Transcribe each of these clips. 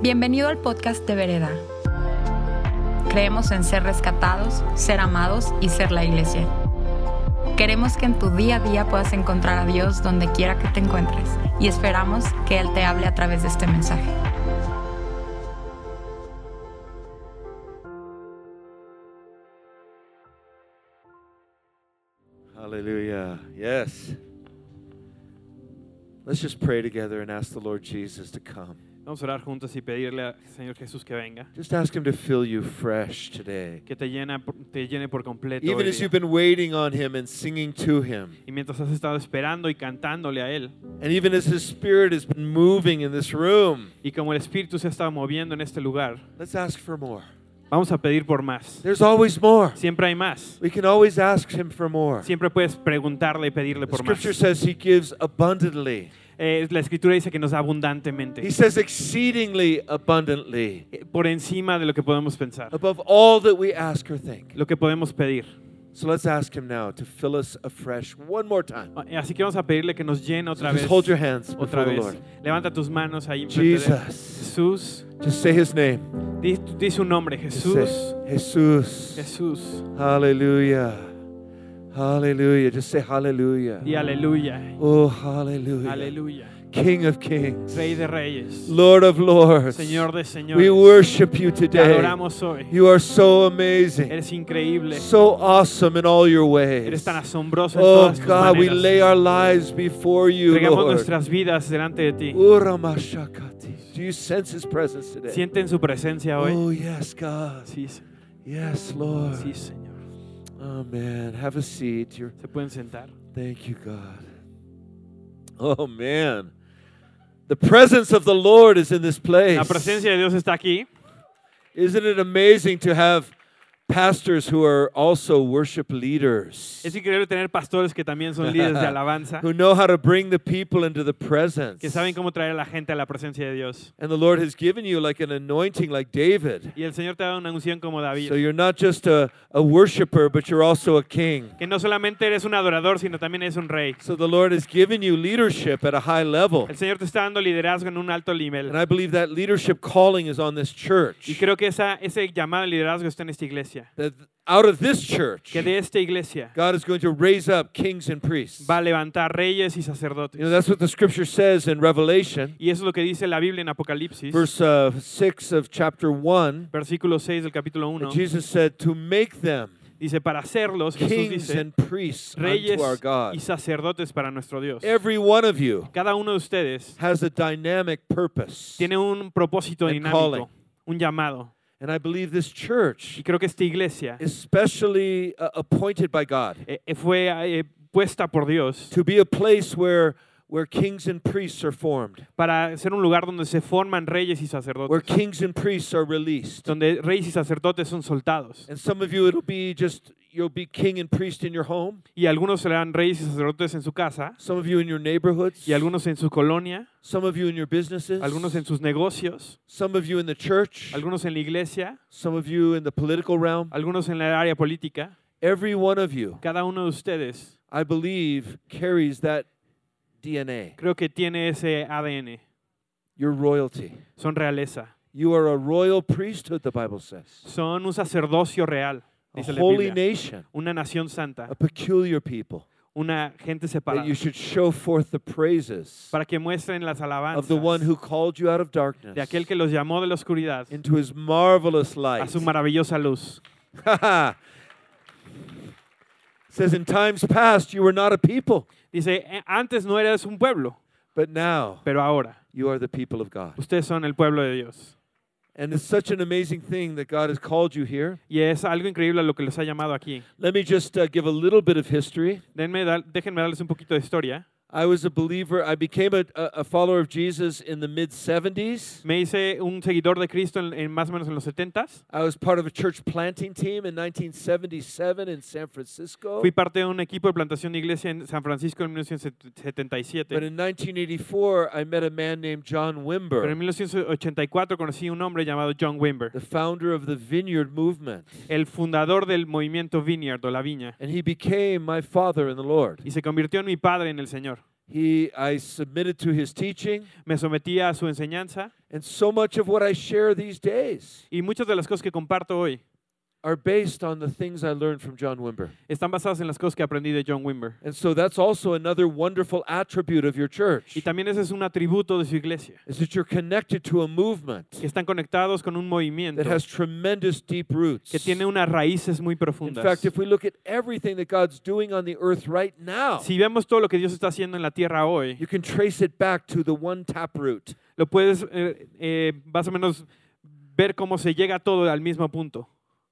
Bienvenido al podcast de Vereda. Creemos en ser rescatados, ser amados y ser la iglesia. Queremos que en tu día a día puedas encontrar a Dios donde quiera que te encuentres y esperamos que Él te hable a través de este mensaje. Hallelujah. Yes. Let's just pray together and ask the Lord Jesus to come. Vamos a orar juntos y pedirle al Señor Jesús que venga, Just ask Him to fill you fresh today. que te, llena, te llene por completo. Even hoy as día. you've been waiting on Him and singing to Him, Y mientras has estado esperando y cantándole a Él, and even as His Spirit has been moving in this room, y como el Espíritu se ha estado moviendo en este lugar, let's ask for more. vamos a pedir por más. There's always more. Siempre hay más. We can always ask Him for more. Siempre puedes preguntarle y pedirle The por más. scripture says He gives abundantly. Eh, la Escritura dice que nos da abundantemente, He says exceedingly abundantly, eh, por encima de lo que podemos pensar, above all that we ask or think. lo que podemos pedir. So let's ask Him now to fill us afresh one more time. Eh, Así que vamos a pedirle que nos llene otra Just vez. hold your hands Otra before the vez. Lord. Levanta tus manos ahí. enfrente de Jesus. Jesús. Just say His name. Di, di su nombre, Just Jesús. say, Jesus. Jesús. Hallelujah. Hallelujah. Just say hallelujah. Y aleluya. Oh, hallelujah. Aleluya. King of kings. Rey de reyes. Lord of lords. Señor de señores. We worship you Te today. adoramos hoy. You are so amazing. Eres increíble. So awesome in all your ways. Eres tan asombroso en Oh todas tus God, we lay our lives before you, Entregamos Lord. nuestras vidas delante de ti. Oh, Uramashakati. Do you sense His presence today? Sienten su presencia hoy. Oh, yes, God. Sí, Señor. Yes, Lord. Sí, Señor. Oh, man. Have a seat. You're, Se pueden sentar. thank you, God. Oh, man. The presence of the Lord is in this place. La presencia de Dios está aquí. Isn't it amazing to have pastors who are also worship leaders? Es increíble tener pastores que también son líderes de alabanza, who know how to bring the people into the presence. que saben cómo traer a la gente a la presencia de Dios. And the Lord has given you like an anointing like David. Y el Señor te da una unción como David. So you're not just a, a worshiper, but you're also a king. Que no solamente eres un adorador, sino también eres un rey. So the Lord has given you leadership at a high level. El Señor te está dando liderazgo en un alto nivel. And I believe that leadership calling is on this church. Y creo que esa, ese llamado liderazgo está en esta iglesia. That out of this church, Que de esta iglesia God is going to raise up kings and priests. va a levantar reyes y You know, that's what the scripture says in Revelation, Y eso es lo que dice la Biblia en Apocalipsis, verse uh, 6 of chapter 1. versículo 6 del capítulo 1. that Jesus said, to make them Dice, para hacerlos, Jesús dice, and priests reyes unto our God. y sacerdotes para nuestro Dios. Every one of you Cada uno de ustedes has a dynamic purpose. tiene un propósito dinámico, calling. un llamado. And I believe this church, Y creo que esta iglesia especially uh, appointed by God, eh, fue eh, puesta por Dios to be a place where, where kings and priests are formed, para ser un lugar donde se forman reyes y sacerdotes. where kings and priests are released. donde reyes y sacerdotes son soltados. And some of you, it'll be just, you'll be king and priest in your home. Y algunos serán reyes y sacerdotes en su casa, Some of you in your neighborhoods. y algunos en su colonia, Some of you in your businesses. algunos en sus negocios, Some of you in the church. algunos en la iglesia, Some of you in the political realm. algunos en la área política. Every one of you, Cada uno de ustedes I believe, carries that DNA. creo que tiene ese ADN. Your royalty. Son realeza. You are a royal priesthood, the Bible says. Son un sacerdocio real, dice la holy Biblia. nation, Una nación santa, a peculiar people, una gente that separada. you should show forth the praises Para que muestren las alabanzas of the one who called you out of darkness de aquel que los llamó de la oscuridad into his marvelous a light. su maravillosa luz. says, In times past, you were not a people, Dice, "Eh, antes no eras un pueblo, but now pero ahora you are the people of God. ustedes son el pueblo de Dios. And it's such an amazing thing that God has called you here. Y es algo increíble lo que les ha llamado aquí. Let me just uh, give a little bit of history. Denme, déjenme darles un poquito de historia. I was a believer. I became a, a follower of Jesus in the mid 70s. Me hice un seguidor de Cristo en, en más o menos en los 70s. I was part of a church planting team in 1977 in San Francisco. Fui parte de un equipo de plantación de iglesia en San Francisco en But 1977. in 1984, I met a man named John Pero en Wimber, 1984 conocí a un hombre llamado John Wimber, the founder of the Vineyard Movement. el fundador del movimiento Vineyard o la Viña, And he became my father in the Lord. y se convirtió en mi padre en el Señor. He, I submitted to his teaching, me sometía a su enseñanza and so much of what I share these days y muchas de las cosas que comparto hoy are based on the things I learned from John Wimber. están basadas en las cosas que aprendí de John Wimber. And so that's also another wonderful attribute of your church. Y también ese es un atributo de su iglesia, Is that you're connected to a movement que están conectados con un movimiento that has tremendous deep roots. que tiene unas raíces muy profundas. In fact, if we look at everything that God's doing on the earth right now, Si vemos todo lo que Dios está haciendo en la tierra hoy, you can trace it back to the one taproot. lo puedes eh, eh, más o menos ver cómo se llega todo al mismo punto.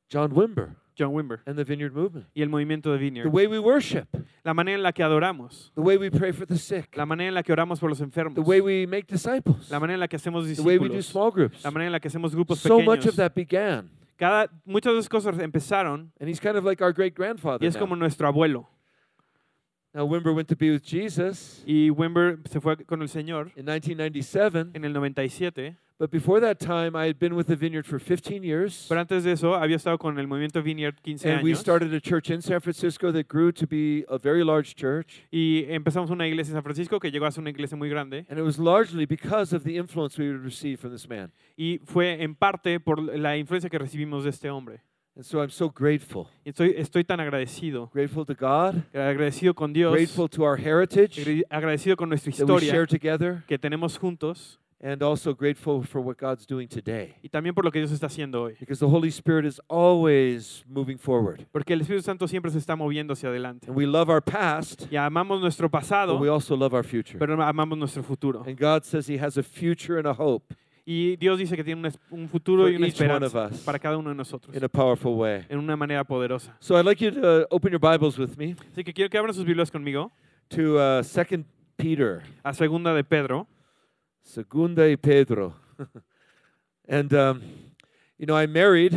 John Wimber John Wimber and the Vineyard Movement. y el movimiento de The Vineyard. way we worship, La manera en la que adoramos, the way we pray for the sick, la manera en la que oramos por los the enfermos, way we make disciples, la manera en la que hacemos the way we do discípulos, small groups. la manera en la que hacemos grupos So much of pequeños. that began. Cada, muchas de esas cosas empezaron And he's kind of like our great y grandfather. es como Now. nuestro abuelo. now, Wimber went to be with Jesus Y Wimber se fue con el Señor in 1997. en el 97, But before that time, I had been with the Vineyard for 15 years. pero antes de eso había estado con el movimiento Vineyard 15 And we started a church in San Francisco that grew to be a very large church. Y empezamos una iglesia en San Francisco que llegó a ser una iglesia muy grande. And it was largely because of the influence we would receive from this man. Y fue en parte por la influencia que recibimos de este hombre. And so I'm so grateful. Y estoy, estoy tan agradecido. Grateful to God, Agradecido con Dios. grateful to our heritage Agradecido con nuestra that we share together, que tenemos juntos. And also grateful for what God's doing today. Y también por lo que Dios está haciendo hoy. Because the Holy Spirit is always moving forward. Porque el Espíritu Santo siempre se está moviendo hacia adelante. And we love our past, Y amamos nuestro pasado, but we also love our future. pero amamos nuestro futuro. And God says He has a future and a hope Y Dios dice que tiene un, futuro y una each one of esperanza para cada uno de nosotros. in a powerful way. En una manera poderosa. So I'd like you to open your Bibles with me Así que quiero que abran sus Biblias conmigo to uh, 2 Peter, a segunda de Pedro. Segunda y Pedro. and, um, you know, I'm married.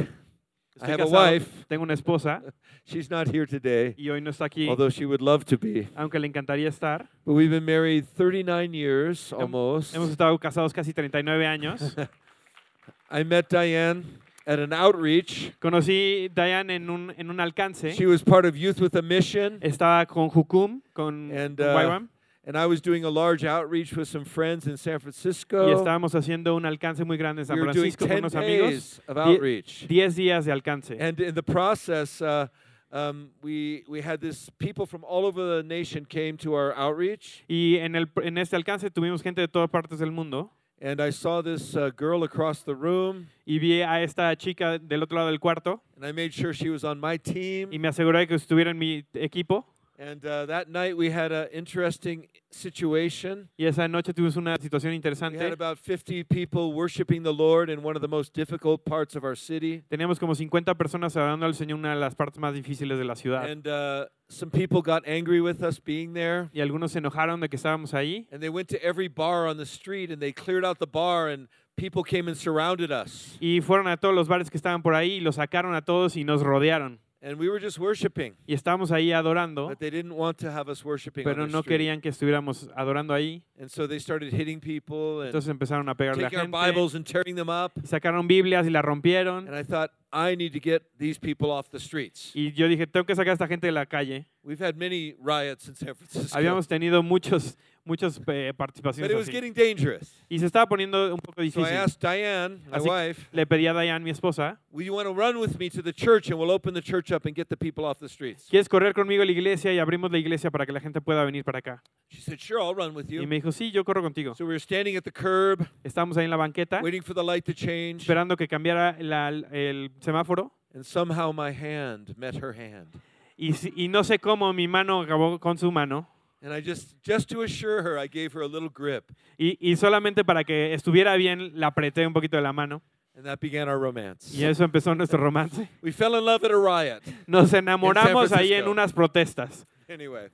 I Estoy have a wife. tengo una esposa She's not here today, y hoy no está aquí, although she would love to be. aunque le encantaría estar. But we've been married 39 years almost. Hemos estado casados casi 39 años. I met Diane at an outreach. Conocí Diane en un, en un alcance. She was part of Youth with a Mission, Estaba con Jukum, con, And, uh, YWAM, and I was doing a large outreach with some friends in San y Francisco. estábamos haciendo un alcance muy grande en San We were doing Francisco con 10 unos amigos. days of outreach. 10 días de alcance. And in the process, uh, um, we, we had this people from all over the nation came to our outreach. Y en, el, en este alcance tuvimos gente de todas partes del mundo. And I saw this uh, girl across the room, Y vi a esta chica del otro lado del cuarto. and I made sure she was on my team. Y me aseguré que estuviera en mi equipo. And uh, that night we had an interesting situation. Y esa noche tuvimos una situación interesante. We had about 50 people worshiping the Lord in one of the most difficult parts of our city. Teníamos como 50 personas adorando al Señor en una de las partes más difíciles de la ciudad. And uh, some people got angry with us being there. Y algunos se enojaron de que estábamos ahí. And they went to every bar on the street and they cleared out the bar and people came and surrounded us. Y fueron a todos los bares que estaban por ahí y los sacaron a todos y nos rodearon. And we were just worshiping, Y estábamos ahí adorando, but they didn't want to have us worshiping pero no querían que estuviéramos adorando ahí. And so they started hitting people and Entonces empezaron a pegarle a our gente. Bibles and tearing them up. Y sacaron Biblias y las rompieron. And I thought, I need to get these people off the streets. Y yo dije, tengo que sacar a esta gente de la calle. We've had many riots in San Francisco. Habíamos tenido muchos, muchas eh, But participaciones it was así. getting dangerous. Y se estaba poniendo un poco So I difícil. asked Diane, my Así que wife, le pedí a Diane, mi esposa, will you want to run with me to the church and we'll open the church up and get the people off the streets? ¿quieres correr conmigo a la iglesia y abrimos la iglesia para que la gente pueda venir para acá? She said, sure, I'll run with Y you. me dijo, sí, yo corro contigo. So we were standing at the curb, Estábamos ahí en la banqueta, waiting for the light to change. esperando que cambiara la- el semáforo. And somehow my hand met her hand. Y, si- y no sé cómo mi mano acabó con su mano. And I just, just to assure her, I gave her a little grip. Y, y solamente para que estuviera bien, la apreté un poquito de la mano. And that began our romance. Y eso empezó nuestro romance. We fell in love at a riot. Nos enamoramos ahí en Francisco. unas protestas. Anyway.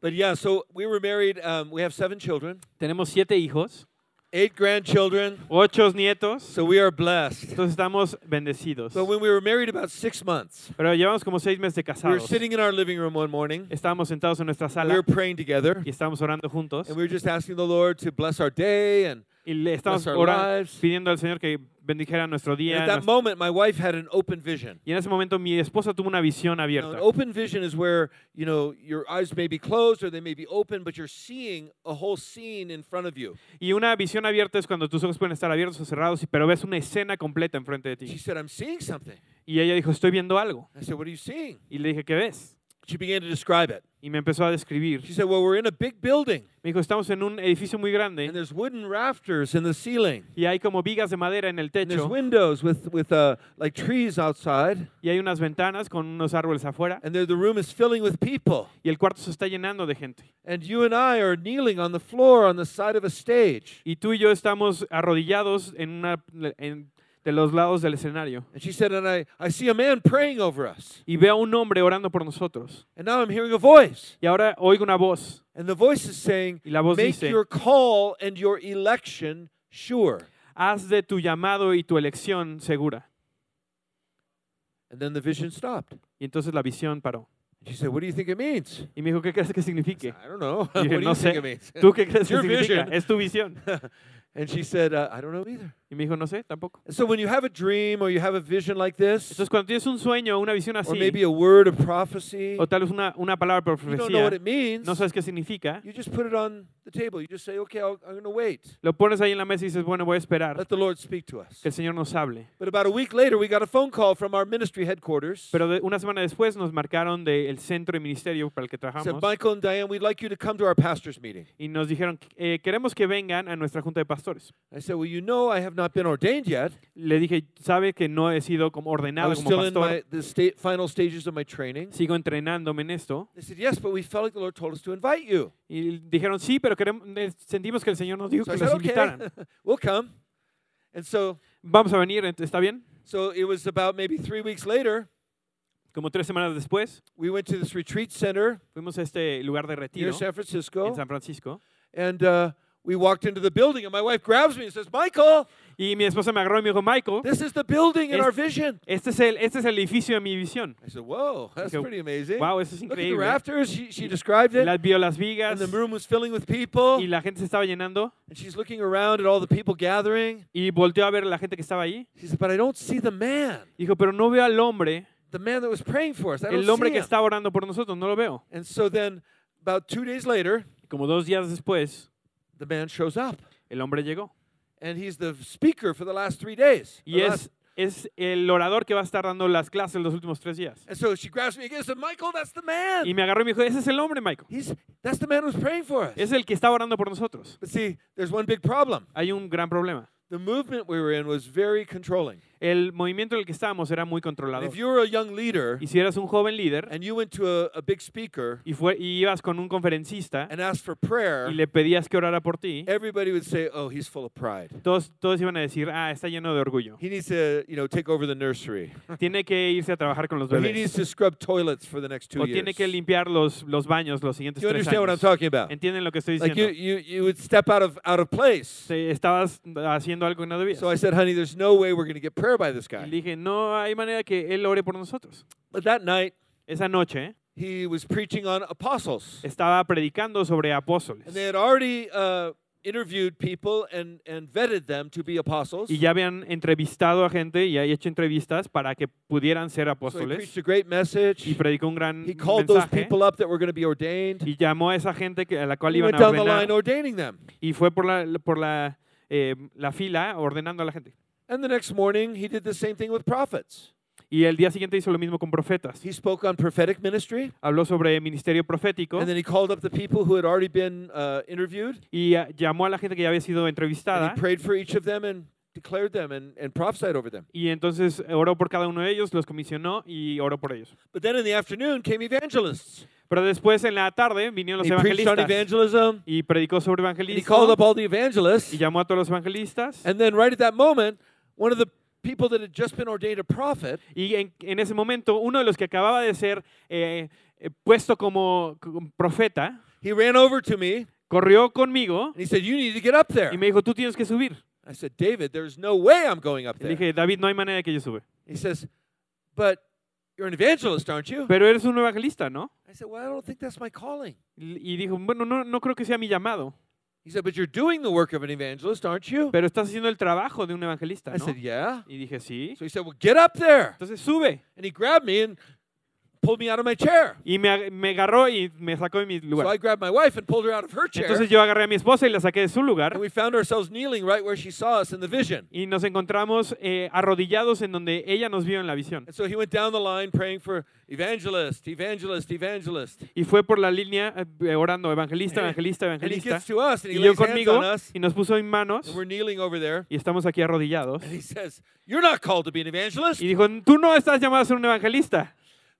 But yeah, so we were married. Um, we have seven children, Tenemos siete hijos, eight grandchildren. ocho nietos. So we are blessed. Entonces estamos bendecidos. But when we were married about six months, Pero llevamos como seis meses de casados. we were sitting in our living room one morning. Estábamos sentados en nuestra sala. We were praying together. y estábamos orando juntos. And we were just asking the Lord to bless our day and Y le estamos orando, pidiendo al Señor que bendijera nuestro día. at that nuestro- moment, my wife had an open vision. y en ese momento mi esposa tuvo una visión Now, an abierta. open vision is where, you know, your eyes may be closed or they may be open, but you're seeing a whole scene in front of you. Y una visión abierta es cuando tus ojos pueden estar abiertos o cerrados, pero ves una escena completa enfrente de She ti. said, I'm seeing something. Y ella dijo, estoy viendo algo. I said, What are you seeing? Y le dije, ¿qué ves? She began to describe it. Y me empezó a describir. She said, Well, we're in a big building, Me dijo, estamos en un edificio muy and there's wooden rafters in the ceiling. y hay como vigas de madera en el And there's windows with, with uh, like trees outside. y hay unas ventanas con unos árboles afuera And the room is filling with people. y el cuarto se está llenando de gente. And you and I are kneeling on the floor on the side of a stage. Y tú y yo estamos arrodillados en una en- de los lados del escenario. And she said, And I, I see a man praying over us. Y veo a un hombre orando por nosotros. And now I'm hearing a voice. Y ahora oigo una voz. And the voice is saying, Y la voz Make dice, your call and your election sure. haz de tu llamado y tu elección segura. And then the vision stopped. Y entonces la visión paró. She said, What do you think it means? Y me dijo, ¿qué crees que signifique? I don't know. Dije, do you no think sé. it means? ¿Tú qué crees que significa? Es tu visión. and she said, uh, I don't know either. Y me dijo, no sé, tampoco. So when you have a dream or you have a vision like this, Entonces cuando tienes un sueño o una visión or así, maybe a word of prophecy, o tal vez una, una palabra de you don't know what profecía, it means, no sabes qué significa, you just put it on the table. You just say, okay, I'll, I'm going to wait. lo pones ahí en la mesa y dices, bueno, voy a esperar Let the Lord speak to us. que el Señor nos hable. But about a week later, we got a phone call from our ministry headquarters. Pero de- una semana después nos marcaron del centro de ministerio para el que Said, trabajamos Michael and Diane, we'd like you to come to our pastor's meeting. y nos dijeron, eh, queremos que vengan a nuestra junta de pastores. I said, well, you know I have not been ordained yet. Le dije, sabe que no he sido como I ordenado was como still in pastor, my, the state, final stages of my training. sigo entrenándome en esto. They said, yes, but we felt like the Lord told us to invite you. Y dijeron, sí, pero queremos, eh, sentimos que el Señor nos dijo So I que said, los invitaran. okay, we'll come. And so, Vamos a venir, ent- ¿está bien? so it was about maybe three weeks later, Como tres semanas después, we went to this retreat center fuimos a este lugar de near retiro San Francisco. en San Francisco. And uh, we walked into the building, and my wife grabs me and says, Michael, Y mi esposa me agarró y me dijo, Michael, this is the building in our vision. este es el, este es el edificio de mi visión. I said, whoa, that's Dije, pretty amazing. Wow, eso es Look at the ¿eh? rafters. She, she described it. Las vio las vigas And the room was filling with people. y la gente se estaba llenando. And she's looking around at all the people gathering. Y volteó a ver a la gente que estaba ahí. She said, but I don't see the man, Dijo, pero no veo al hombre, the man that was praying for us. I don't el hombre see que him. estaba orando por nosotros, no lo veo. And so then, about two days later, como dos días después, the man shows up. el hombre llegó. And he's the speaker for the last three days. Y es, last- es el orador que va a estar dando las clases los últimos tres días. and so she grabs me again and said, Michael, that's the man. Y me agarró y me dijo, ese es el hombre, Michael. He's, that's the man who's praying for us. Es el que está orando por nosotros. But see, there's one big problem. Hay un gran problema. The movement we were in was very controlling. El movimiento en el que estábamos era muy controlado. if you were a young leader Y si eras un joven líder and you went to a, a big speaker y, fue, y ibas con un conferencista and asked for prayer, y le pedías que orara por ti, everybody would say, oh, he's full of pride. todos, todos iban a decir, ah, está lleno de orgullo. He needs to, you know, take over the nursery. Tiene que irse a trabajar con los Or he needs bebés. to scrub toilets for the next two O years. tiene que limpiar los, los baños los siguientes you tres understand what I'm talking about? ¿Entienden lo que estoy Like you, diciendo? you, you would step out of out of place. Te- estabas haciendo algo que no debías. So I said, honey, there's no way we're going to get prayer by this Y guy. le dije, no hay manera que él ore por nosotros. But that night, Esa noche he was preaching on apostles. estaba predicando sobre apóstoles. And they had already uh, interviewed people and, and vetted them to be apostles. Y ya habían entrevistado a gente y hecho entrevistas para que pudieran ser So he apóstoles. preached a great message. Y predicó un gran He called those mensaje. people up that were going to be ordained. Y llamó a esa gente que, a la cual He iban went a down the line ordenar. ordaining them. Y fue por la, por la, eh, la fila ordenando a la gente. And the next morning, he did the same thing with prophets. Y el día siguiente hizo lo mismo con profetas. He spoke on prophetic ministry. Habló sobre ministerio profético And then he called up the people who had already been uh, interviewed. y ah, llamó a la gente que ya había sido And entrevistada. he prayed for each of them and declared them and, and prophesied over them. Y entonces oró por cada uno de ellos, los comisionó y oró por ellos. But then in the afternoon came evangelists. Pero después en la tarde vinieron los He preached on evangelistas evangelism. y predicó sobre And he called up all the evangelists. y llamó a todos los evangelistas. And then right at that moment, one of the people that had just been ordained a prophet Y en, en ese momento, uno de los que acababa de ser eh, eh, puesto como, como profeta he ran over to me corrió conmigo and he said, "You need to get up there." y me dijo, tú tienes que subir. I said, "David, there's no way I'm going up Le there." dije, David, no hay manera que yo sube. He says, "But you're an evangelist, aren't you?" Pero eres un evangelista, ¿no? I said, "Well, I don't think that's my calling." Y dijo, bueno, no, no creo que sea mi llamado. He said, But you're doing the work of an evangelist, aren't you? Pero estás haciendo el trabajo de un evangelista, I ¿no? said, Yeah. Y dije, sí. So he said, Well, get up there. Entonces sube. And he grabbed me and pulled me out of my chair. Y me, ag- me agarró y me sacó de mi So I lugar. grabbed my wife and pulled her out of her chair. Entonces yo agarré a mi esposa y la saqué de su lugar. And we found ourselves kneeling right where she saw us in the vision. Y nos encontramos eh, arrodillados en donde ella nos vio en la visión. And so he went down the line praying for evangelist, evangelist, evangelist. Y fue por la línea eh, orando, evangelista, evangelista, And he evangelista. gets to us and he Y yo lays hands conmigo on us. y nos puso en manos And we're kneeling over there. y estamos aquí arrodillados. And he says, You're not called to be an evangelist. Y dijo, tú no estás llamado a ser un evangelista.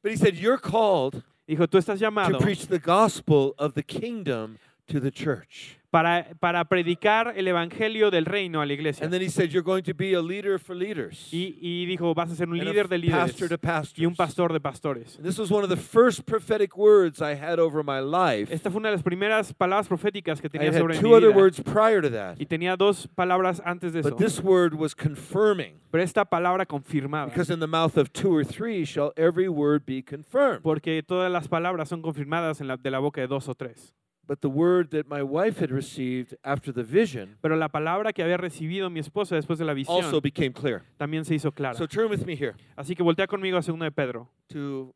But he said, You're called Dijo, tú estás to preach the gospel of the kingdom to the church. para, para predicar el evangelio del reino a la iglesia. And then he said, You're going to be a leader for leaders. Y, y dijo, vas a ser un and líder de líderes pastor to pastors. y un pastor de pastores. And this was one of the first prophetic words I had over my life. Esta fue una de las primeras palabras proféticas que I tenía had sobre had mi two other words prior to that. Y tenía dos palabras antes de eso. But this word was confirming. Pero esta palabra confirmaba. Because in the mouth of two or three shall every word be confirmed. Porque todas las palabras son confirmadas en la, de la boca de dos o tres. But the word that my wife had received after the vision Pero la palabra que había recibido mi esposa después de la visión also became clear. también se hizo clara. So turn with me here Así que voltea conmigo a 2 de Pedro. to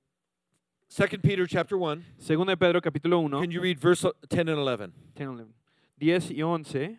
2 Peter chapter 1. 2 de Pedro capítulo 1, Can you read verse 10 and 11? 10 y 11.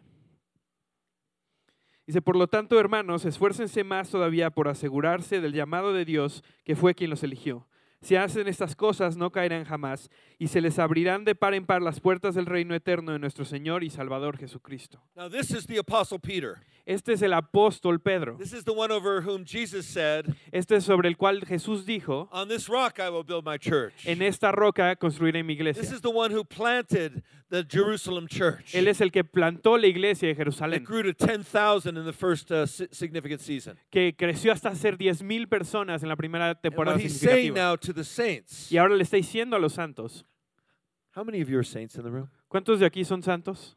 Dice, por lo tanto, hermanos, esfuércense más todavía por asegurarse del llamado de Dios, que fue quien los eligió. Si hacen estas cosas, no caerán jamás, y se les abrirán de par en par las puertas del reino eterno de nuestro Señor y Salvador Jesucristo. Now, this is the Apostle Peter. Este es el apóstol Pedro. This is the one over whom Jesus said, Este es sobre el cual Jesús dijo, On this rock I will build my church. en esta roca construiré mi This iglesia. is the one who planted the Jerusalem church. Él es el que plantó la iglesia de It Jerusalén, grew to 10,000 in the first uh, si- significant season. que creció hasta ser 10.000 personas en la primera temporada significativa. To the saints. Y ahora le está diciendo a los santos, How many of you are saints in the room? ¿cuántos de aquí son santos?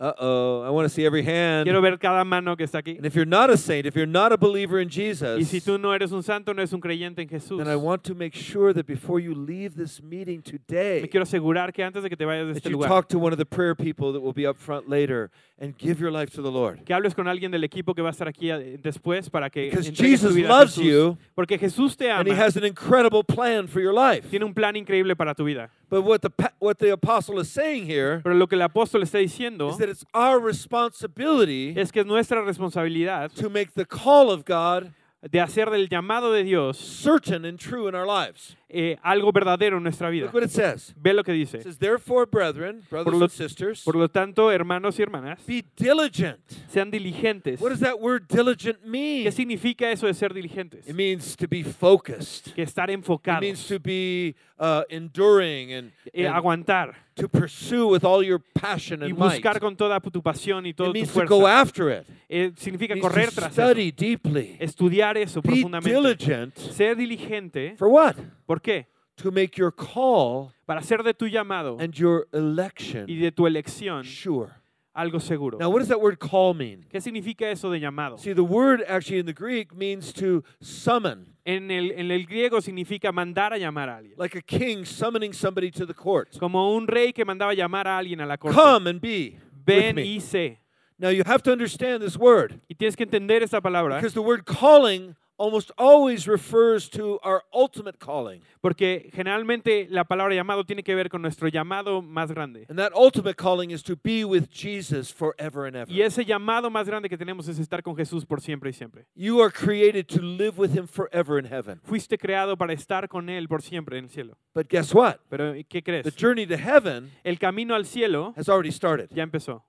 Uh oh, I want to see every hand. Quiero ver cada mano que está aquí. And if you're not a saint, if you're not a believer in Jesus, Y si tú no eres un santo, no eres un creyente en Jesús, then I want to make sure that before you leave this meeting me today, quiero asegurar que antes de que te vayas de that este you lugar, talk to one of the prayer people that will be up front later and give your life to the Lord. que hables con alguien del equipo que va a estar aquí eh, después para que Because tu Jesus vida loves Jesús. you Porque Jesús te and He has an incredible plan for your life. tiene un plan increíble para tu vida. But what the what the apostle is saying here Pero lo que el apóstol está diciendo is that it's our responsibility es que es nuestra responsabilidad to make the call of God de hacer del llamado de Dios certain and true in our lives. eh, algo verdadero en nuestra vida. Look what it says. Ve lo que It dice. says, Therefore, brethren, brothers lo- and sisters, Por lo tanto, hermanos y hermanas, be diligent. Sean diligentes. What does that word diligent mean? ¿Qué significa eso de ser diligentes? It means to be focused. Que estar It means enfocados, to be uh, enduring and, eh, and aguantar to pursue with all your passion y and might. buscar con toda tu pasión y It toda tu means to go after it. Eh, significa It means correr to tras eso, study deeply. estudiar eso Be profundamente. diligent. Ser diligente, For what? ¿por qué? To make your call Para hacer de tu llamado and your y election de tu elección sure. Algo seguro. Now, what does that word call mean? ¿Qué significa eso de llamado? See, the word actually in the Greek means to summon, En el, en el griego significa mandar a llamar a alguien. like a king summoning somebody to the court. Como un rey que mandaba llamar a alguien a la corte. Come and be with Ven me. y sé. Now, you have to understand this word Y tienes que entender esta palabra because the word calling almost always refers to our ultimate calling. porque generalmente la palabra llamado tiene que ver con nuestro llamado más grande. And that ultimate calling is to be with Jesus forever and ever. Y ese llamado más grande que tenemos es estar con Jesús por siempre y siempre. You are created to live with him forever in heaven. Fuiste creado para estar con Él por siempre en el cielo. But guess what? Pero ¿qué crees? The journey to heaven El camino al cielo has already started. ya empezó.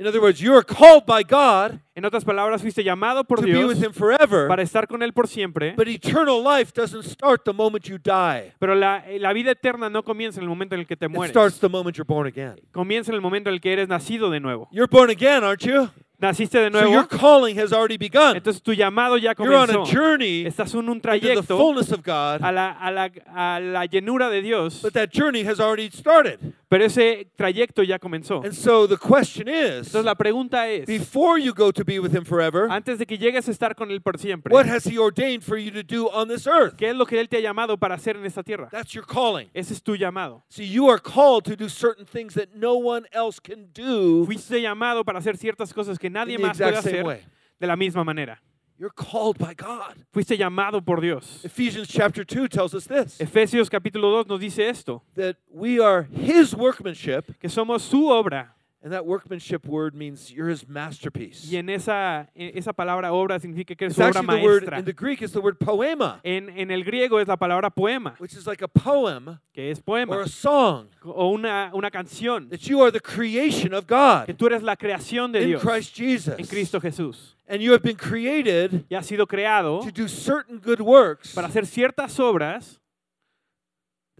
In other words, you are called by God En otras palabras, fuiste llamado por to be Dios with him forever, para estar con Él por siempre, but eternal life doesn't start the moment you die. pero la, la vida eterna no comienza en el momento en el que te It mueres. starts the moment you're born again. Comienza en el momento en el que eres nacido de nuevo. You're born again, aren't you? Naciste de So your nuevo, calling has already begun. entonces tu llamado ya You're on a comenzó. journey Estás en un into the trayecto fullness of God, a la, a la, a la llenura de Dios, but that journey has already started. Pero ese trayecto ya comenzó. And so the question is Entonces la pregunta es, before you go to be with Him forever, antes de que llegues a estar con Él por siempre, what has He ordained for you to do on this earth? ¿qué es lo que Él te ha llamado para hacer en esta tierra? That's your calling. Ese es tu llamado. See, you are called to do certain things that no one else can do Fuiste llamado para hacer ciertas cosas que nadie más puede hacer way. de la misma manera. You're called by God. Fuiste llamado por Dios. Ephesians chapter 2 tells us this Efesios capítulo 2 nos dice esto, that we are His workmanship, que somos su obra. And that workmanship word means you're His masterpiece. Y en esa, en esa palabra obra significa que It's su obra the word maestra. in the Greek is the word poema, En, en el griego es la palabra poema, which is like a poem que es or poema, a song o una, una canción, that you are the creation of que God tú eres la creación de in Dios Christ Jesus. en Cristo Jesús. And you have been created Y has sido creado to do certain good works para hacer ciertas obras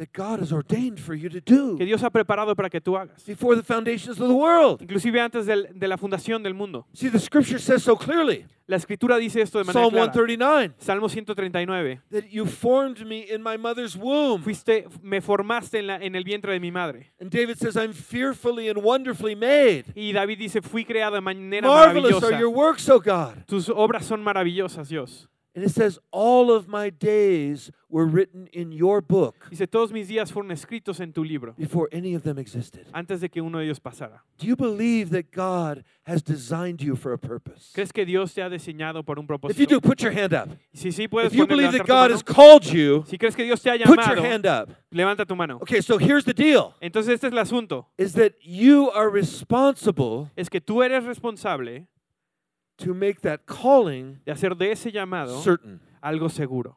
that God has ordained for you to do que Dios ha preparado para que tú hagas, before the foundations of the world. inclusive antes del- de la fundación del mundo. See, the scripture says so clearly. La escritura dice esto de manera Psalm clara. 139 Salmo 139. that you formed me in my mother's womb. Fuiste, me formaste en, la- en el vientre de mi madre. And David says, I'm fearfully and wonderfully made. Y David dice, fui creado de manera Marvelous are maravillosa. your works, O God. Tus obras son maravillosas, Dios. And it says, All of my days were written in your book Dice, todos mis días fueron escritos en tu libro, before any of them existed. antes de que uno de ellos pasara. Do you believe that God has designed you for a purpose? ¿Crees que Dios te ha diseñado por un If you do, put your hand up. Si sí, puedes If you believe that God has called you, Si crees que Dios te ha put your hand up. levanta tu mano. Okay, so here's the deal Entonces este es el asunto. is that you are responsible Es que tú eres responsable to make that calling de hacer de ese llamado certain, algo seguro.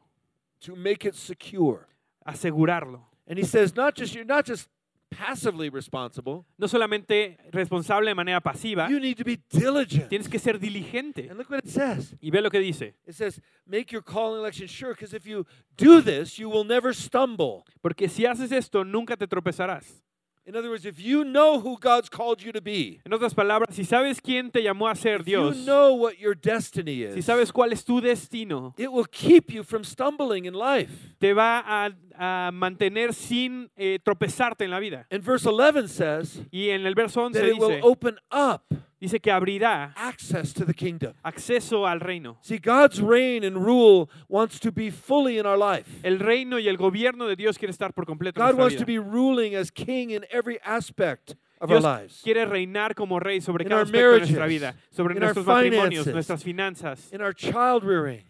to make it secure. Asegurarlo. And he says, not just you're not just passively responsible, No solamente responsable de manera pasiva, you need to be diligent. tienes que ser diligente. And look what it says. Y ve lo que dice. It says, make your calling election sure, because if you do this, you will never stumble. Porque si haces esto, nunca te tropezarás. In other words, if you know who God's called you to be, En otras palabras, si sabes quién te llamó a ser if you know what your destiny is, si sabes cuál es tu destino, it will keep you from stumbling in life. te va a, a mantener sin eh, tropezarte en la vida. And verse 11 says Y en el verso 11 that it will open up dice que abrirá access to the kingdom. acceso al reino. See, God's reign and rule wants to be fully in our life. El reino y el gobierno de Dios quiere estar por completo en God nuestra wants to vida. be ruling as king in every aspect of our Dios lives. quiere reinar como rey sobre In cada our aspecto de nuestra marriages, vida, sobre in our nuestros matrimonios, finances, nuestras finanzas, In our child rearing,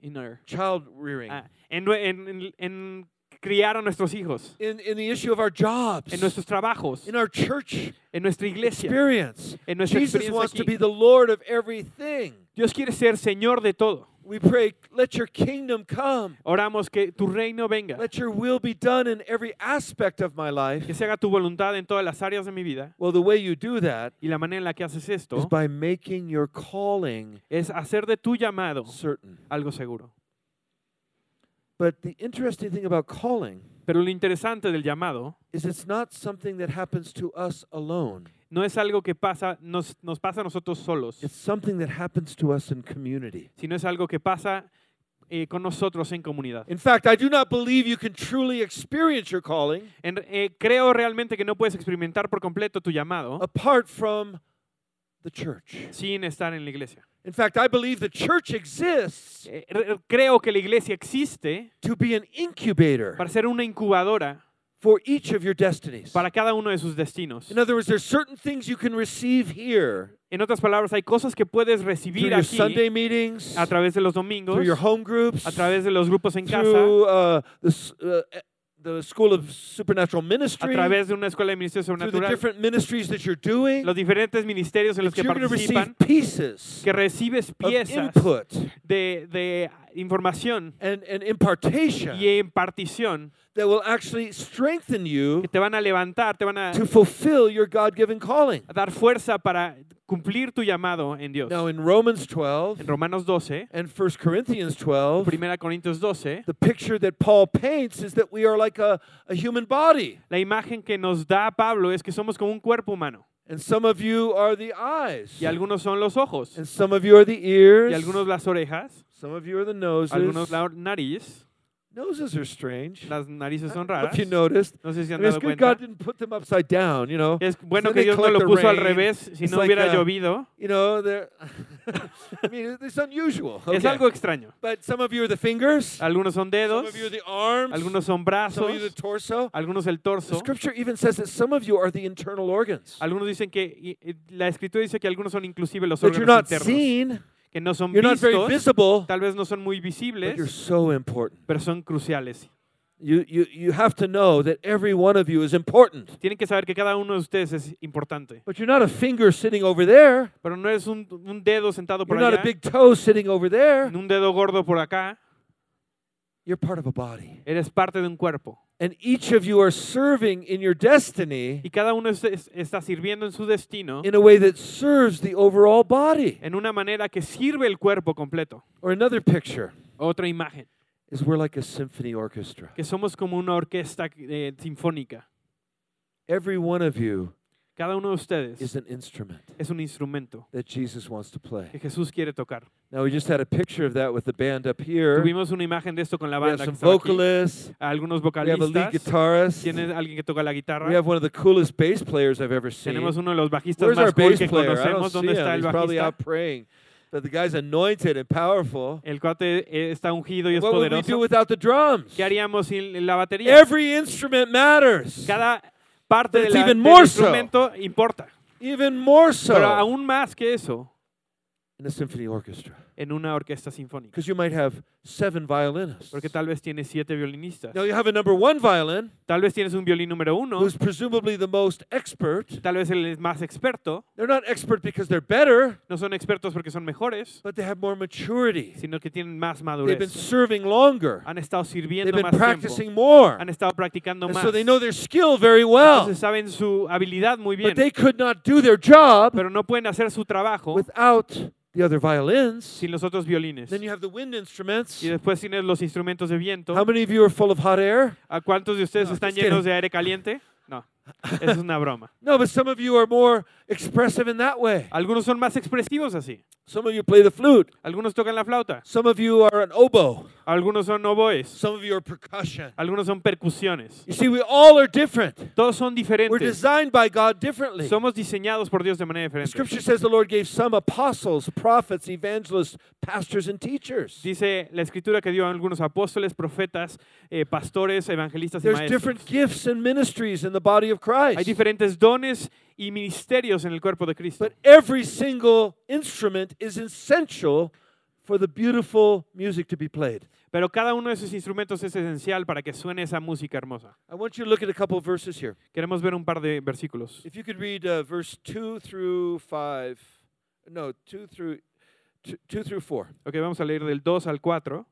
in our- child rearing, ah, en, nue- en- en- en criar a nuestros hijos, in, in the issue of our jobs, en nuestros trabajos, in our church en nuestra iglesia. experience. en nuestra Jesus experiencia wants to be the Lord of everything. Dios quiere ser Señor de todo. We pray, let your kingdom come. Oramos que tu reino venga, Let your will be done in every aspect of my life. que se haga tu voluntad en todas las áreas de mi vida. Well, the way you do that Y la manera en la que haces is esto by making your calling es hacer de tu llamado certain. algo seguro. But the interesting thing about calling Pero lo interesante del llamado is it's not something that happens to us alone. no es algo que pasa, nos, nos pasa a nosotros solos, It's something that happens to us in community. sino es algo que pasa eh, con nosotros en comunidad. In fact, I do not believe you can truly experience your calling En- eh, creo realmente que no puedes experimentar por completo tu llamado apart from the church. sin estar en la iglesia. In fact, I believe the church exists Eh, re- creo que la iglesia existe to be an incubator para ser una incubadora for each of your destinies. para cada uno de sus destinos. In other words, there's certain things you can receive here En otras palabras, hay cosas que puedes through recibir your aquí Sunday meetings, a través de los domingos, through your home groups, a través de los grupos en casa, through uh, the, s- uh, the School of Supernatural a Ministry, través de una escuela de ministerio through the sobrenatural, different ministries that you're doing. los diferentes ministerios en los que participan, pieces que recibes piezas input de, de información and, and impartation y impartición that will actually strengthen you que te van a levantar, te van a to fulfill your God-given calling. a dar fuerza para cumplir tu llamado en Dios. Now in Romans 12 En Romanos 12, and 1 Corinthians 12, 1 Corintios 12, the picture that Paul paints is that we are like a, a human body. la imagen que nos da Pablo es que somos como un cuerpo humano. And some of you are the eyes. Y algunos son los ojos, And some of you are the ears. y algunos las orejas, Some of you are the noses. algunos la nariz. Noses are strange. Las narices I son raras. if you noticed. No sé si I han mean, dado good cuenta. God didn't put them upside down, you know. Es bueno que Dios no lo the puso al revés, si It's no like, hubiera uh, llovido. You know, they're I mean, it's unusual. Es okay. algo extraño. But some of you are the fingers. Algunos son Some dedos, of you are the arms. algunos son Some brazos, of you the torso. algunos el The torso. scripture even says that some of you are the internal organs. Algunos dicen que, la escritura dice que algunos son inclusive los That you're órganos not internos, seen, que no son you're not very vistos, visible, tal vez no son muy but you're visibles, so important. pero son cruciales. You, you, you have to know that every one of you is important. Tienen que saber que cada uno de ustedes es importante. But you're not a finger sitting over there. Pero no eres un, un dedo sentado por You're not a allá, big toe sitting over there. ni un dedo gordo por acá. You're part of a body. Eres parte de un cuerpo. And each of you are serving in your destiny Y cada uno es- es- está sirviendo en su destino in a way that serves the overall body. en una manera que sirve el cuerpo completo. Or another picture Otra imagen, is we're like a symphony orchestra. que somos como una orquesta eh, sinfónica. Every one of you Cada uno de ustedes is an instrument es un instrumento that Jesus wants to que play. Jesús quiere tocar. Now, we just had a picture of that with the band up here. Tuvimos una imagen de esto con la We have banda que some aquí. Algunos We have a lead vocalistas. guitarist. Tiene alguien que toca la guitarra. We have one of the coolest bass players I've ever seen. Tenemos uno de los bajistas Where's our más cool bass que player? Conocemos. ¿Dónde está him. el He's probably bajista? out praying. But the guy's anointed and powerful. El cuate eh, está ungido y es What would we do poderoso. without the drums? ¿Qué haríamos sin la batería? Every instrument matters. Cada parte de del so. instrumento importa. Even more so Pero aún más que eso, in a symphony orchestra. En una orquesta sinfónica. Because you might have seven violinists. Porque tal vez tienes siete violinistas. Now you have a number one violin Tal vez tienes un violín número uno. who's presumably the most expert. Tal vez es más experto. They're not expert because they're better, No son expertos porque son mejores, but they have more maturity. sino que tienen más They've been madurez. serving longer. Han estado They've sirviendo been más tiempo. practicing more. Han estado practicando And más. so they know their skill very well. Entonces saben su habilidad muy bien. But they could not do their job Pero no pueden hacer su trabajo without the other violins. sin los otros violines. Then you have the wind instruments. Y después tienes los instrumentos de viento. How many of you are full of hot air? ¿A cuántos de ustedes No, están llenos kidding. de aire caliente? No, es una broma. No, but some of you are more expressive in that way. Algunos son más expresivos así. Some of you play the flute. Algunos tocan la flauta. Some of you are an oboe. Algunos son oboes. Some of you are percussion. Algunos son percusiones. You see, we all are different. Todos son diferentes. We're designed by God differently. Somos diseñados por Dios de manera The diferente. scripture says the Lord gave some apostles, prophets, evangelists, pastors, and teachers. Dice la escritura que dio a algunos apóstoles, profetas, eh, pastores, evangelistas y There's maestros. different gifts and ministries in the body of Christ. Hay diferentes dones y ministerios en el cuerpo de Cristo. But every single instrument is essential for the beautiful music to be played. Pero cada uno de esos instrumentos es esencial para que suene esa música hermosa. I want you to look at a couple of verses here. Queremos ver un par de versículos. If you could read uh, verse 2 through 5. No, 2 through 2, 2 through 4. Ok, vamos a leer del 2 al 4.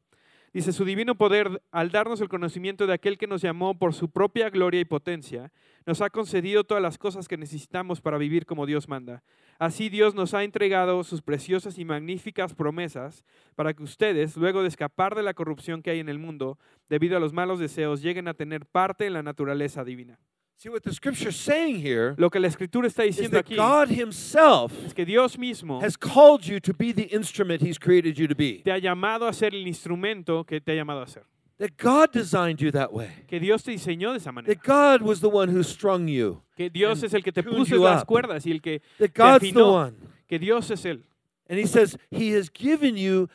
Dice, su divino poder, al darnos el conocimiento de aquel que nos llamó por su propia gloria y potencia, nos ha concedido todas las cosas que necesitamos para vivir como Dios manda. Así Dios nos ha entregado sus preciosas y magníficas promesas para que ustedes, luego de escapar de la corrupción que hay en el mundo, debido a los malos deseos, lleguen a tener parte en la naturaleza divina. See what the scripture is saying here Lo que la escritura está is diciendo that aquí God Himself es que Dios mismo has called you to be the instrument He's created you to be. te ha llamado a ser el instrumento que te ha llamado a ser. That God designed you that way. Que Dios te diseñó de esa manera. That God was the one who strung you. Que Dios es el que te puso las cuerdas y el que That te God's the one. Que Dios es Él. And He says He has given you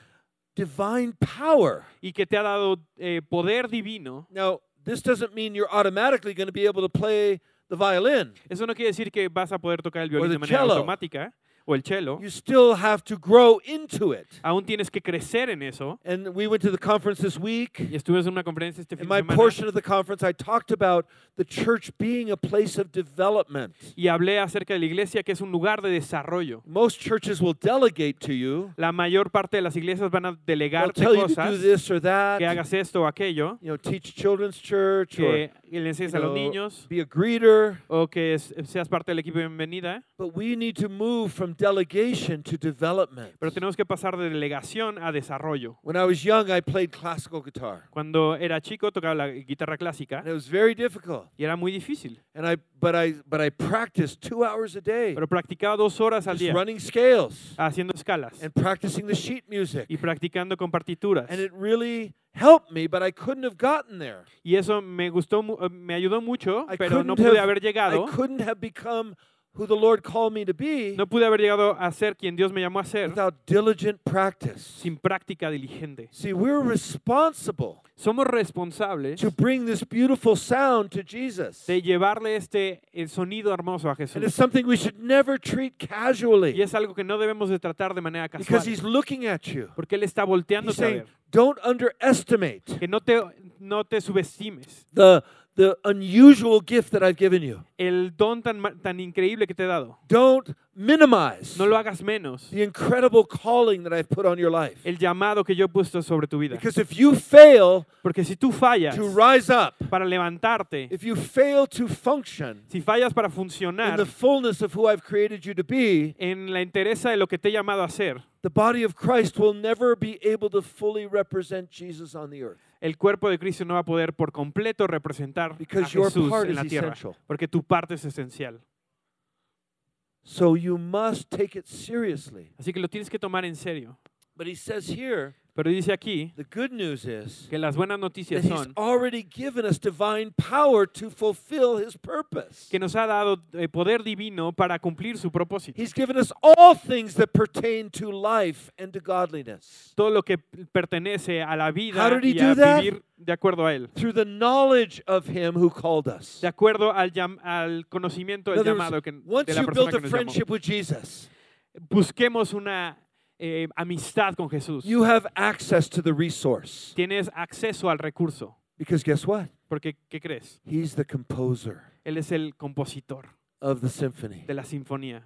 divine power. Y que te ha dado eh, poder divino. Now, this doesn't mean you're automatically going to be able to play the violin. Eso no quiere decir que vas a poder tocar el violín de manera cello. automática o el cello. You still have to grow into it. Aún tienes que crecer en eso. And we went to the conference this week. Y estuve en una conferencia este fin In my semana portion of the conference, I talked about the church being a place of development. y hablé acerca de la iglesia que es un lugar de desarrollo. Most churches will delegate to you. La mayor parte de las iglesias van a They'll delegarte tell you to do cosas, this or that. que hagas esto o aquello, You know, teach children's church or le enseñes a los niños be a greeter. o que seas parte del equipo de bienvenida. Eh. But we need to move from delegation to development. Pero tenemos que pasar de delegación a desarrollo. When I was young, I played classical guitar, Cuando era chico tocaba la guitarra clásica and it was very difficult. y era muy difícil. And I, but I, but I practiced two hours a day, Pero practicaba dos horas al día running scales haciendo escalas and practicing the sheet music. y practicando con partituras. And it really helped me, but I couldn't have gotten there. Y eso me gustó, eh, me ayudó mucho, I pero no pude have- haber llegado. I couldn't have become who the Lord called me to be No pude haber llegado a ser quien Dios me llamó a ser without diligent practice. sin práctica diligente. See, we're responsible Somos responsables to bring this beautiful sound to Jesus. de llevarle este el sonido hermoso a And it's Jesús. something we should never treat Y casually es algo que no debemos de tratar de manera because casual, he's looking at you. porque Él está He's volteándote a saying, ver. don't underestimate Que no te, no te subestimes the, the unusual gift that I've given you. el don tan, tan increíble que te he dado. Don't minimize No lo hagas menos. the incredible calling that I've put on your life. El llamado que yo he puesto sobre tu vida. Because if you fail Porque si tú fallas to rise up, para levantarte, if you fail to function si fallas para in the fullness of who I've created you to be, en la interesa de lo que te he llamado a hacer, the body of Christ will never be able to fully represent Jesus on the earth. El cuerpo de Cristo no va a poder por completo representar a Because Jesús en la tierra. essential. Porque tu parte es esencial. So you must take it seriously. Así que lo tienes que tomar en serio. But he says here, Pero dice aquí the good news is que las buenas that noticias he's son already given us divine power to fulfill his purpose. que nos ha dado eh, poder divino para cumplir su propósito. He's given us all things that pertain to life and to godliness. Todo lo que pertenece a la How vida did he y a do that? vivir de acuerdo a Él. Through the knowledge of him who called us. De acuerdo al, llam- al conocimiento In del other words, llamado que, once de la you persona built que a nos llamó. friendship with Jesus, Busquemos una eh, amistad con Jesús. you have access to the resource. Tienes acceso al recurso. Because guess what? Porque, ¿qué crees? He's the composer Él es el compositor of the symphony. de la sinfonía.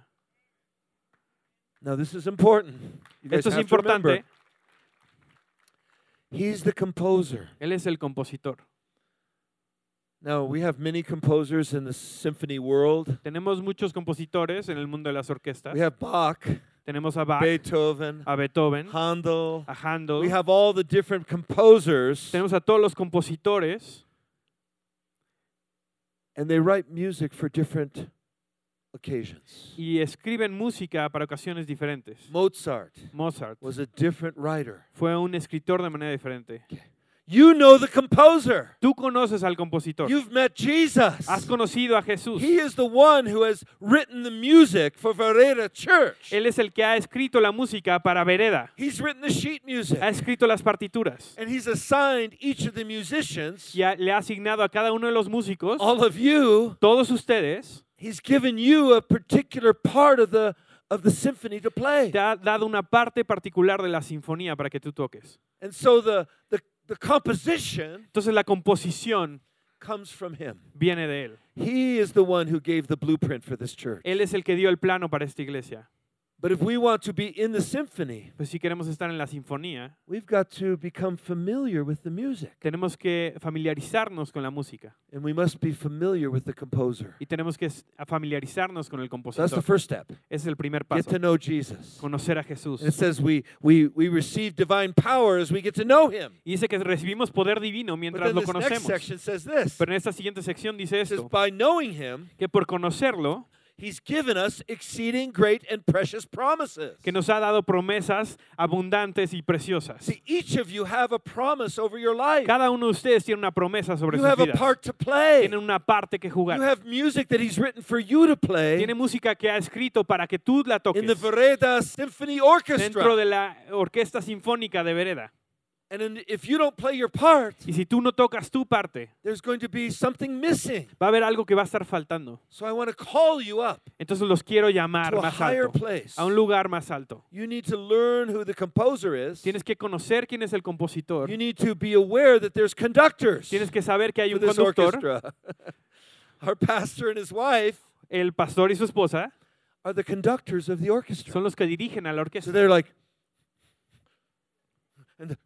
Now, this is important. You guys Esto es have to remember, importante. He's the composer. Él es el compositor. Now, we have many composers in the symphony world. Tenemos muchos compositores en el mundo de las orquestas. We have Bach, Tenemos a Bach, Beethoven, a Beethoven, Handel. a Handel. We have all the different composers, Tenemos a todos los compositores and they write music for different occasions. y escriben música para ocasiones diferentes. Mozart Mozart was a different writer. fue un escritor de manera diferente. You know the composer. Tú conoces al compositor. You've met Jesus. Has conocido a Jesús. He is the one who has written the music for Vereda Church. Él es el que ha escrito la música para Vereda. He's written the sheet music. Ha escrito las partituras. And he's assigned each of the musicians, Y le ha asignado a cada uno de los músicos, all of you, todos ustedes, he's given you a particular part of the of the symphony to play. te ha dado una parte particular de la sinfonía para que tú toques. And so the the, the composition Entonces la composición comes from him. viene de él. He is the one who gave the blueprint for this church. Él es el que dio el plano para esta iglesia. But if we want to be in the symphony, Pues si queremos estar en la sinfonía, we've got to become familiar with the music. tenemos que familiarizarnos con la música And we must be familiar with the composer. y tenemos que familiarizarnos con el So that's compositor. the first step. Es el primer Get paso, to know Jesus. conocer a Jesús. And it says we, we, we receive divine power as we get to know him. Y dice que recibimos poder divino mientras lo this next conocemos. section says this. Pero en esta siguiente sección dice It says, esto, by knowing him, que por conocerlo, he's given us exceeding great and precious promises. que nos ha dado promesas abundantes y preciosas. See, each of you have a promise over your life. Cada uno de ustedes tiene una promesa sobre You sus have a vidas. part to play. Tienen una parte que You jugar. have music that he's written for you to play Tiene música que ha escrito para que tú la in the toques Vereda Symphony dentro Orchestra. de la Orquesta Sinfónica de Vereda. And then if you don't play your part, Y si tú no tocas tu parte, there's going to be something missing. va a haber algo que va a estar faltando. So I want to call you up Entonces los quiero llamar to a más higher alto, place. a un lugar más alto. You need to learn who the composer is. Tienes que conocer quién es el compositor. You need to be aware that there's conductors Tienes que saber que hay for un this conductor. orchestra. Our pastor and his wife El pastor y su esposa are the conductors of the orchestra. son los que dirigen a la So orquesta. they're like, and the,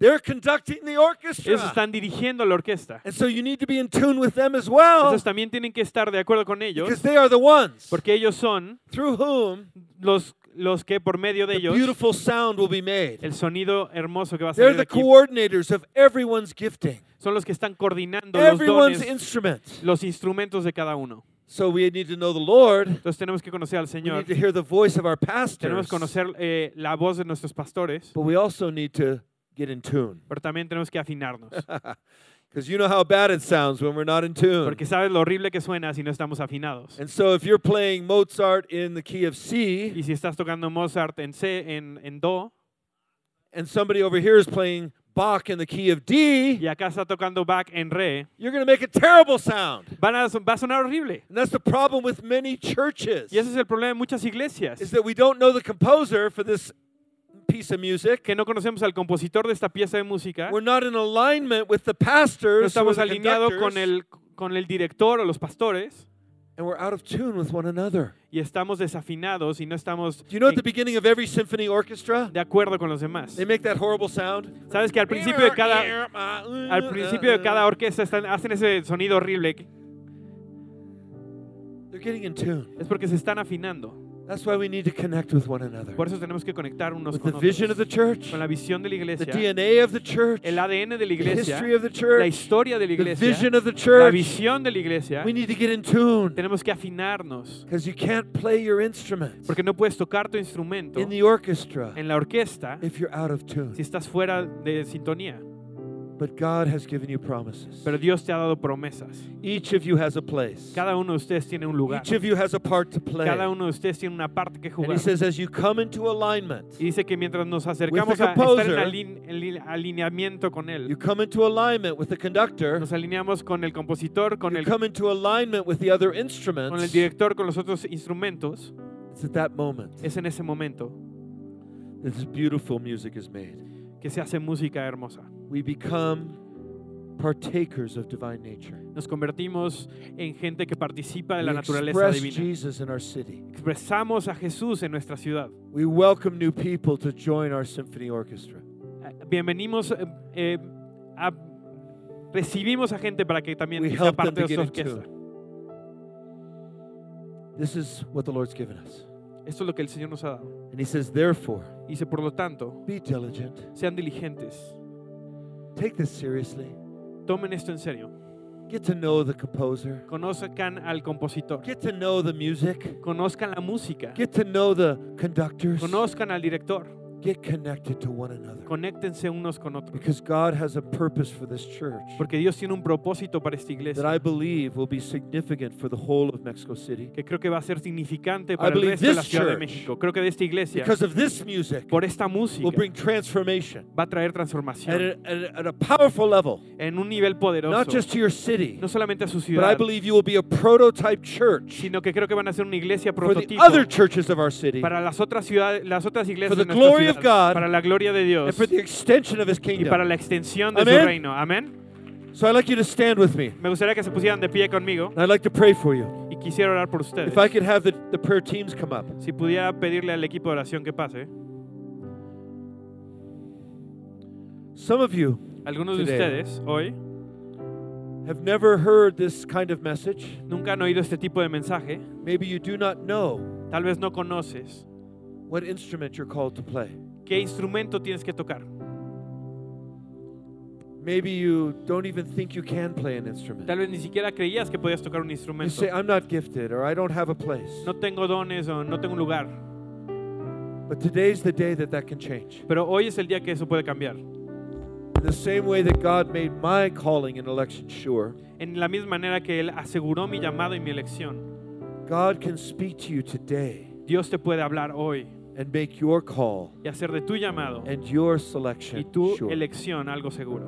They're conducting the orchestra. Ellos están dirigiendo la orquesta. And so you need to be in tune with them as well Entonces también tienen que estar de acuerdo con ellos, because they are the ones porque ellos son through whom los, los que por medio de ellos beautiful sound will be made. el sonido hermoso que va a They're salir de the aquí coordinators of everyone's gifting, son los que están coordinando los everyone's dones, instrument. los instrumentos de cada uno. So we need to know the Lord. Entonces tenemos que conocer al We Señor, need to hear the voice of our tenemos pastors. que conocer eh, la voz de nuestros pastores, But we also need to get in tune. pero también tenemos que afinarnos, Because you know how bad it sounds when we're not in tune. porque sabes lo horrible que suena si no estamos afinados. And so if you're playing Mozart in the key of C Y si estás tocando Mozart en C, en, en Do, and somebody over here is playing Bach in the key of D, y acá está tocando Bach en Re, you're going to make a terrible sound. van a, va a sonar horrible. And that's the problem with many churches Y ese es el problema de muchas iglesias, is that we don't know the composer for this piece of music. que no conocemos al compositor de esta pieza de música, We're not in alignment with the no pastors are estamos the alineados con el, con el director o los pastores, and we're out of tune with one another. y estamos desafinados y no estamos Do you know at the beginning of every symphony orchestra, de acuerdo con los demás. they make that horrible sound? Sabes que al principio de cada, al principio de cada orquesta están, hacen ese sonido horrible, They're getting in tune. es porque se están afinando. That's why we need to connect with one another. Por eso tenemos que conectar unos With con the vision of otros, the church, con la visión de la the iglesia, DNA of the church, el ADN de la the iglesia, history of the la church, historia de la the iglesia, vision of the la church. visión de la iglesia. We need to get in tune Tenemos que afinarnos, because you can't play your instruments porque no puedes tocar tu instrumento in the orchestra en la orquesta if you're out of tune. si estás fuera de sintonía. But God has given you promises. Pero Dios te ha dado promesas. Each of you has a place. Cada uno de ustedes tiene un lugar. Each of you has a part to play. Cada uno de ustedes tiene una parte que And jugar. he says, as you come into alignment, Y dice que mientras nos acercamos a estar en alineamiento con you Él, come into alignment with the conductor, nos alineamos con el compositor, con you el, come into alignment with the other con el instruments. director, con los otros instrumentos, It's at that moment es en ese momento that this beautiful music is made. que se hace música hermosa. We become partakers of divine nature. Nos convertimos en gente que participa de la We naturaleza express divina. Jesus in our city. Expresamos a Jesús en nuestra ciudad. We welcome new people to join our symphony orchestra. Eh, Bienvenimos, eh, eh, a- recibimos a gente para que también We sea parte de nuestra orquesta. This is what the Lord's given us. Esto es lo que el Señor nos ha dado. And he says, therefore, Dice, por lo tanto, be diligent. sean diligentes, Take this seriously. tomen esto en serio, Get to know the composer. conozcan al compositor, Get to know the music. conozcan la música, Get to know the conductors. conozcan al director, Get connected to one another. conéctense unos con otros. Because God has a purpose for this church Porque Dios tiene un propósito para esta that iglesia I believe will be significant for the whole of Mexico City. que creo que va a ser significante para el resto de la Ciudad de México. Creo que de esta iglesia, Because of this music, por esta música, will bring transformation va a traer at transformación a, at a- at a powerful level, en un nivel poderoso, not just to your city, no solamente a su but I ciudad, believe you will be a prototype church sino que creo que van a ser una iglesia for the prototipo other churches of our city para las otras ciudades, las otras iglesias de nuestra glory of God para la gloria de and Dios for the extension of His y para kingdom. la extensión de su Amén. reino. Amén. So I'd like you to stand with me. Me gustaría que se pusieran de pie conmigo And I'd like to pray for you. y quisiera orar por ustedes. If I could have the, the prayer teams come up. Si pudiera pedirle al equipo de oración que pase. Some of you Algunos de Today. ustedes hoy have never heard this kind of message. nunca han oído este tipo de mensaje. Maybe you do not know Tal vez no conoces what instrument you're called to play. qué instrumento tienes que tocar. Maybe you don't even think you can play an instrument. Tal vez ni siquiera creías que podías tocar un You instrumento. say, I'm not gifted or I don't have a place. No tengo dones o no tengo un lugar. But today's the day that that can change. Pero hoy es el día que eso puede cambiar. In the same way that God made my calling and election sure, En la misma manera que Él aseguró mi llamado y mi elección, God can speak to you today Dios te puede hablar hoy and make your call y hacer de tu llamado and your y selection tu sure. elección algo seguro.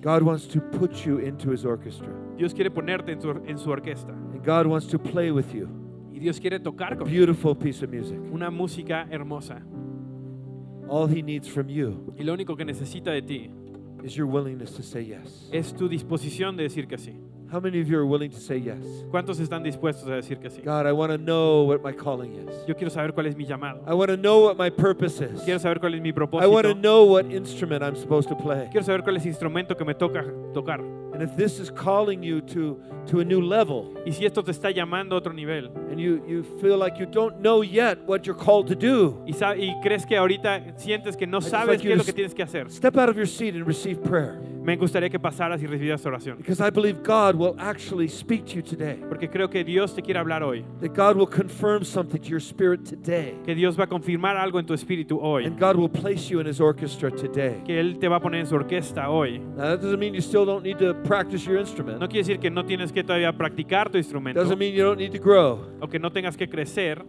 God wants to put you into his orchestra. Dios quiere ponerte en su, en su orquesta And God wants to play with you. y Dios quiere tocar con beautiful piece of music. una música hermosa. All he needs from you Y lo único que necesita de ti is your willingness to say yes. es tu disposición de decir que sí. How many of you are willing to say yes? ¿Cuántos están dispuestos a decir que sí? God, I want to know what my calling is. Yo quiero saber cuál es mi llamado. I want to know what my purpose is. Quiero saber cuál es mi I want to propósito. know what instrument I'm supposed to play. Quiero saber cuál es el instrumento que me toca tocar. And if this is calling you to, to a new level, Y si esto te está llamando a otro nivel and you, you feel like you don't know yet what you're called to do, y, sa- y crees que ahorita sientes que no just sabes like qué es lo que tienes que hacer, step out of your seat and receive prayer. Me gustaría que pasaras y recibieras oración. Because I believe God will actually speak to you today. Porque creo que Dios te quiere hablar hoy. That God will confirm something to your spirit today. Que Dios va a confirmar algo en tu espíritu hoy. And God will place you in His orchestra today. Que Él te va a poner en su orquesta hoy. Now, that doesn't mean you still don't need to practice your instrument. No quiere decir que no tienes que todavía practicar tu instrumento Doesn't mean you don't need to grow. o que no tengas que crecer,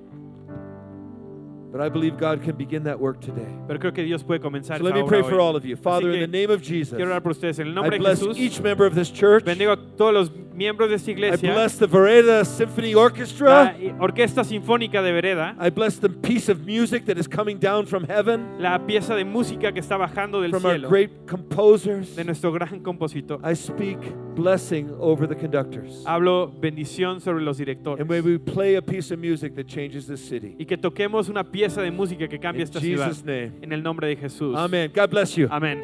But I believe God can begin that work today. pero creo que Dios puede comenzar So let me pray for all of you. Father, in the name of Jesus, Quiero orar por ustedes en el I bless each member of this church. Bendigo a todos los miembros de esta I iglesia, bless the Vereda Symphony la Orchestra. orquesta sinfónica de Vereda, I bless the piece of music that is coming down from heaven la pieza de música que está bajando del from our cielo great composers. de nuestro gran compositor. I speak blessing over the conductors. Hablo bendición sobre los And directores may we play a piece of music that changes this city. y que toquemos una pieza de música que cambie In esta ciudad Jesus' name. en el nombre de Jesús. Amen. God bless you. Amén.